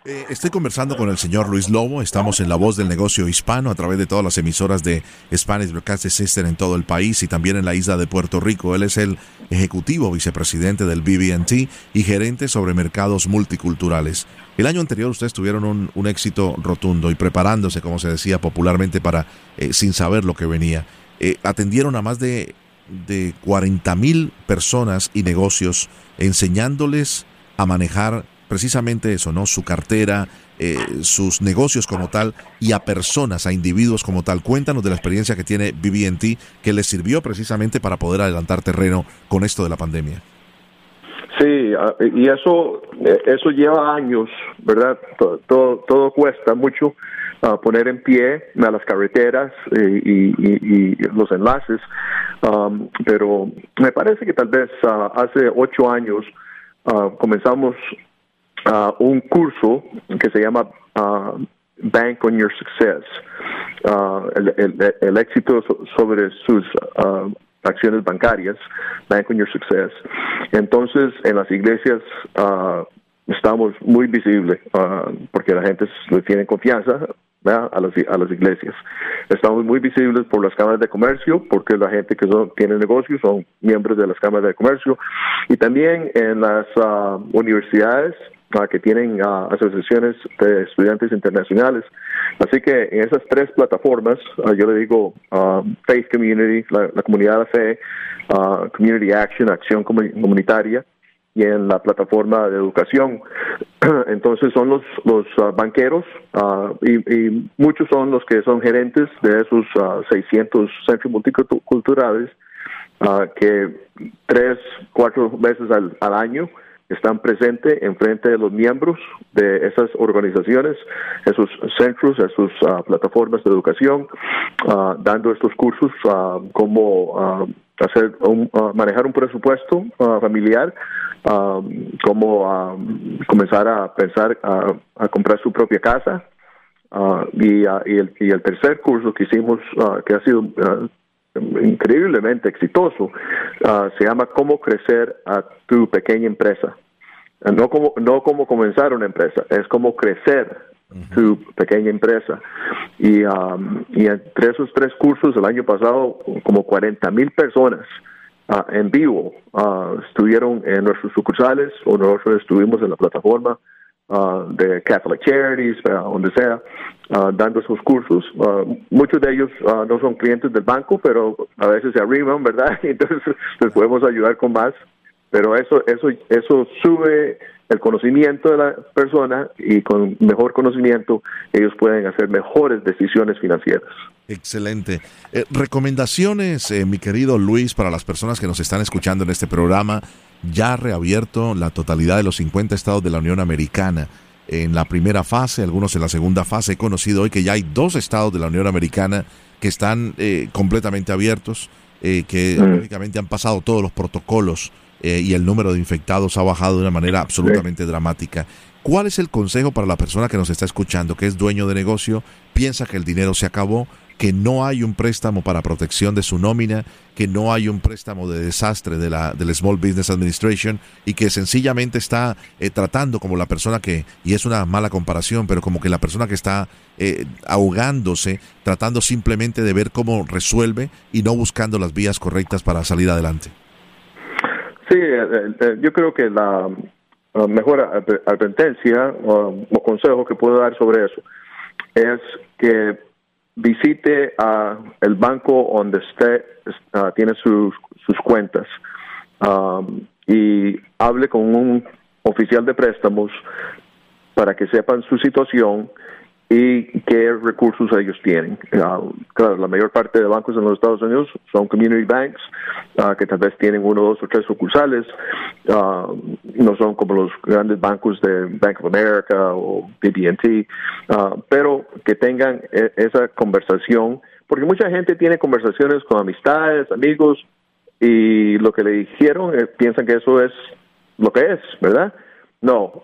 Eh, estoy conversando con el señor Luis Lobo. Estamos en La Voz del Negocio Hispano a través de todas las emisoras de Spanish Broadcasting System en todo el país y también en la isla de Puerto Rico. Él es el ejecutivo vicepresidente del BB&T y gerente sobre mercados multiculturales. El año anterior ustedes tuvieron un, éxito rotundo y preparándose, como se decía popularmente, para eh, sin saber lo que venía. Eh, atendieron a más de, de 40 mil personas y negocios enseñándoles a manejar precisamente eso, ¿no? Su cartera, eh, sus negocios como tal y a personas, a individuos como tal. Cuéntanos de la experiencia que tiene BB&T que les sirvió precisamente para poder adelantar terreno con esto de la pandemia. Sí, ah, y eso eh, eso lleva años, ¿verdad? Todo, todo, cuesta mucho ah, poner en pie a las carreteras y, los enlaces, pero me parece que tal vez ah, hace ocho años comenzamos uh, un curso que se llama uh, Bank on Your Success, uh, el, el, el, éxito sobre sus uh, acciones bancarias, Bank on Your Success. Entonces, en las iglesias uh, estamos muy visibles uh, porque la gente tiene confianza a las, a las iglesias. Estamos muy visibles por las cámaras de comercio, porque la gente que son, tiene negocios son miembros de las cámaras de comercio, y también en las universidades que tienen uh, asociaciones de estudiantes internacionales. Así que en esas tres plataformas, uh, yo le digo uh, Faith Community, la, comunidad de fe, Community Action, acción comunitaria, y en la plataforma de educación. [clears throat] Entonces son los, los banqueros y, y, muchos son los que son gerentes de esos 600 centros multiculturales que tres, cuatro veces al, al año están presentes en frente de los miembros de esas organizaciones, esos centros, esas uh, plataformas de educación, uh, dando estos cursos uh, como hacer manejar un presupuesto familiar, como comenzar a pensar a, comprar su propia casa. y, y, el, y el tercer curso que hicimos, que ha sido increíblemente exitoso. Ah, se llama Cómo crecer a tu pequeña empresa. Ah, no como, no como comenzar una empresa, es como crecer tu pequeña empresa. Y, um, y entre esos tres cursos, el año pasado, como 40 mil personas ah, en vivo estuvieron en nuestros sucursales o nosotros estuvimos en la plataforma Uh, de Catholic Charities, uh, donde sea, uh, dando esos cursos. muchos de ellos no son clientes del banco, pero a veces se arriman, ¿verdad? [laughs] Entonces les podemos ayudar con más. Pero eso, eso, eso sube el conocimiento de la persona y con mejor conocimiento ellos pueden hacer mejores decisiones financieras. Excelente. Eh, recomendaciones, eh, mi querido Luis, para las personas que nos están escuchando en este programa ya ha reabierto la totalidad de los 50 estados de la Unión Americana en la primera fase, algunos en la segunda fase. He conocido hoy que ya hay dos estados de la Unión Americana que están eh, completamente abiertos, eh, que mm. lógicamente han pasado todos los protocolos eh, y el número de infectados ha bajado de una manera absolutamente dramática. ¿Cuál es el consejo para la persona que nos está escuchando, que es dueño de negocio, piensa que el dinero se acabó, que no hay un préstamo para protección de su nómina, que no hay un préstamo de desastre de la del Small Business Administration y que sencillamente está eh, tratando como la persona que, y es una mala comparación, pero como que la persona que está eh, ahogándose, tratando simplemente de ver cómo resuelve y no buscando las vías correctas para salir adelante. Sí, eh, yo creo que la mejor advertencia o consejo que puedo dar sobre eso es que visite a el banco donde usted ah, tiene sus, sus cuentas um, y hable con un oficial de préstamos para que sepan su situación y qué recursos ellos tienen. Ah, claro, la mayor parte de bancos en los Estados Unidos son community banks, ah, que tal vez tienen uno, dos o tres sucursales, uh, no son como los grandes bancos de Bank of America o BB&T, pero que tengan e, esa conversación, porque mucha gente tiene conversaciones con amistades, amigos, y lo que le dijeron eh, piensan que eso es lo que es, ¿verdad? No,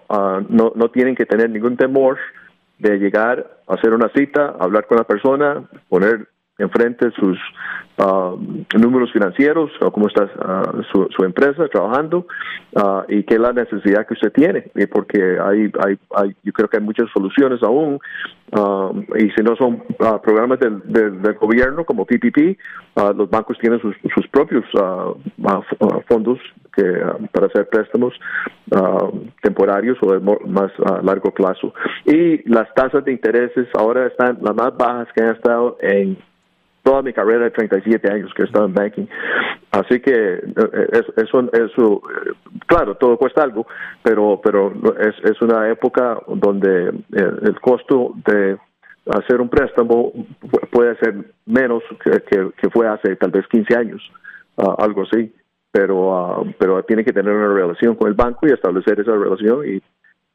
no, no tienen que tener ningún temor de llegar, hacer una cita, hablar con la persona, poner enfrente sus uh, números financieros o cómo está uh, su, empresa trabajando uh, y qué es la necesidad que usted tiene. Porque hay, hay, hay yo creo que hay muchas soluciones aún y si no son programas del, del, gobierno como PPP los bancos tienen sus, sus propios fondos que para hacer préstamos temporarios o de más largo plazo. Y las tasas de intereses ahora están las más bajas que han estado en toda mi carrera de 37 años que he estado en banking. Así que eh, eso, eso, eh, claro, todo cuesta algo, pero, pero es, es una época donde eh, el costo de hacer un préstamo puede ser menos que, que, fue hace tal vez 15 años, ah, algo así. Pero, ah, pero tiene que tener una relación con el banco y establecer esa relación y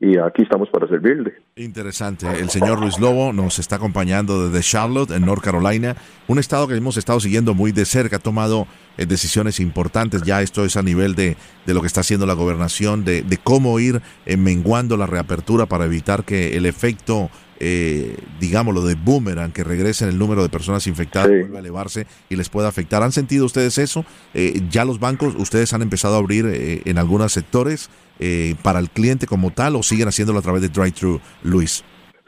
y aquí estamos para servirle. Interesante. El señor Luis Lobo nos está acompañando desde Charlotte, en North Carolina, un estado que hemos estado siguiendo muy de cerca, ha tomado eh, decisiones importantes, ya esto es a nivel de, de lo que está haciendo la gobernación, de, de cómo ir eh, menguando la reapertura para evitar que el efecto eh, digámoslo, de boomerang, que regresen el número de personas infectadas, vuelva a elevarse y les pueda afectar. ¿Han sentido ustedes eso? Eh, ya los bancos, ustedes han empezado a abrir eh, en algunos sectores eh, para el cliente como tal o siguen haciéndolo a través de drive-thru, Luis?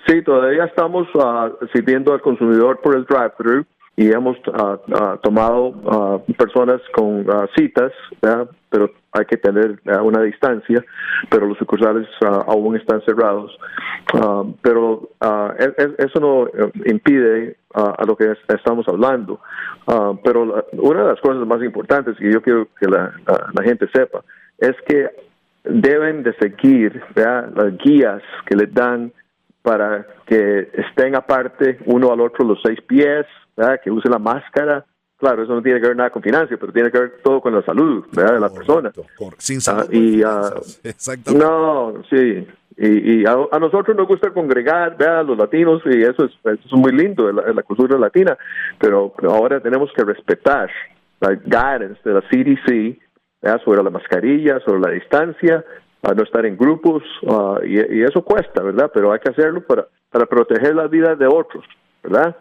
Sí, todavía estamos uh, sirviendo al consumidor por el drive-thru y hemos uh, uh, tomado personas con citas, pero hay que tener una distancia, pero los sucursales aún están cerrados. pero eso no impide a lo que estamos hablando. pero una de las cosas más importantes que yo quiero que la, la gente sepa es que deben de seguir las guías que les dan para que estén aparte uno al otro los seis pies, que use la máscara. Claro, eso no tiene que ver nada con finanzas, pero tiene que ver todo con la salud de la persona. Sin salud. Ah, y, uh, [laughs] no, sí. Y, a, nosotros nos gusta congregar, a los latinos, y eso es, eso es muy lindo la, cultura latina, pero, ahora tenemos que respetar la guidance de la CDC sobre la mascarilla, sobre la distancia, a no estar en grupos, ah, y, eso cuesta, ¿verdad? Pero hay que hacerlo para, para proteger la vida de otros, ¿verdad?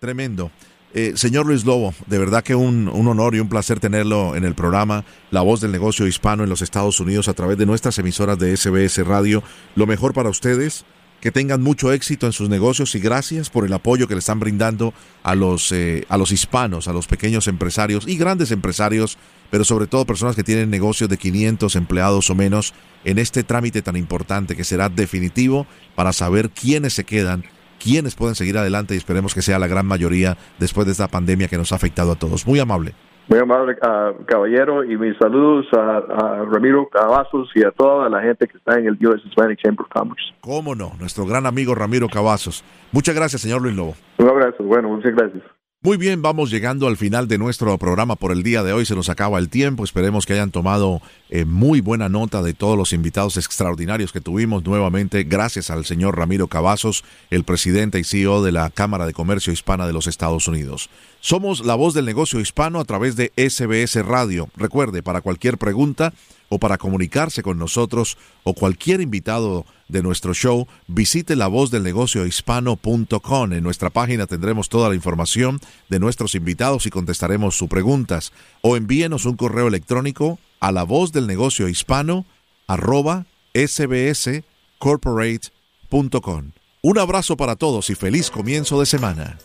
Tremendo. Eh, señor Luis Lobo, de verdad que un, honor y un placer tenerlo en el programa La Voz del Negocio Hispano en los Estados Unidos a través de nuestras emisoras de SBS Radio. Lo mejor para ustedes, que tengan mucho éxito en sus negocios y gracias por el apoyo que le están brindando a los, eh, a los hispanos, a los pequeños empresarios y grandes empresarios, pero sobre todo personas que tienen negocios de 500 empleados o menos en este trámite tan importante que será definitivo para saber quiénes se quedan, quiénes pueden seguir adelante y esperemos que sea la gran mayoría después de esta pandemia que nos ha afectado a todos. Muy amable. Muy amable, uh, caballero, y mis saludos a, Ramiro Cavazos y a toda la gente que está en el US Hispanic Chamber of Commerce. Cómo no, nuestro gran amigo Ramiro Cavazos. Muchas gracias, señor Luis Lobo. Un abrazo, bueno, muchas gracias. Muy bien, vamos llegando al final de nuestro programa por el día de hoy. Se nos acaba el tiempo. Esperemos que hayan tomado eh, muy buena nota de todos los invitados extraordinarios que tuvimos nuevamente. Gracias al señor Ramiro Cavazos, el presidente y CEO de la Cámara de Comercio Hispana de los Estados Unidos. Somos la voz del negocio hispano a través de SBS Radio. Recuerde, para cualquier pregunta, o para comunicarse con nosotros o cualquier invitado de nuestro show, visite la voz del negocio hispano.com. En nuestra página tendremos toda la información de nuestros invitados y contestaremos sus preguntas. O envíenos un correo electrónico a la voz del negocio hispano arroba sbscorporate.com. Un abrazo para todos y feliz comienzo de semana.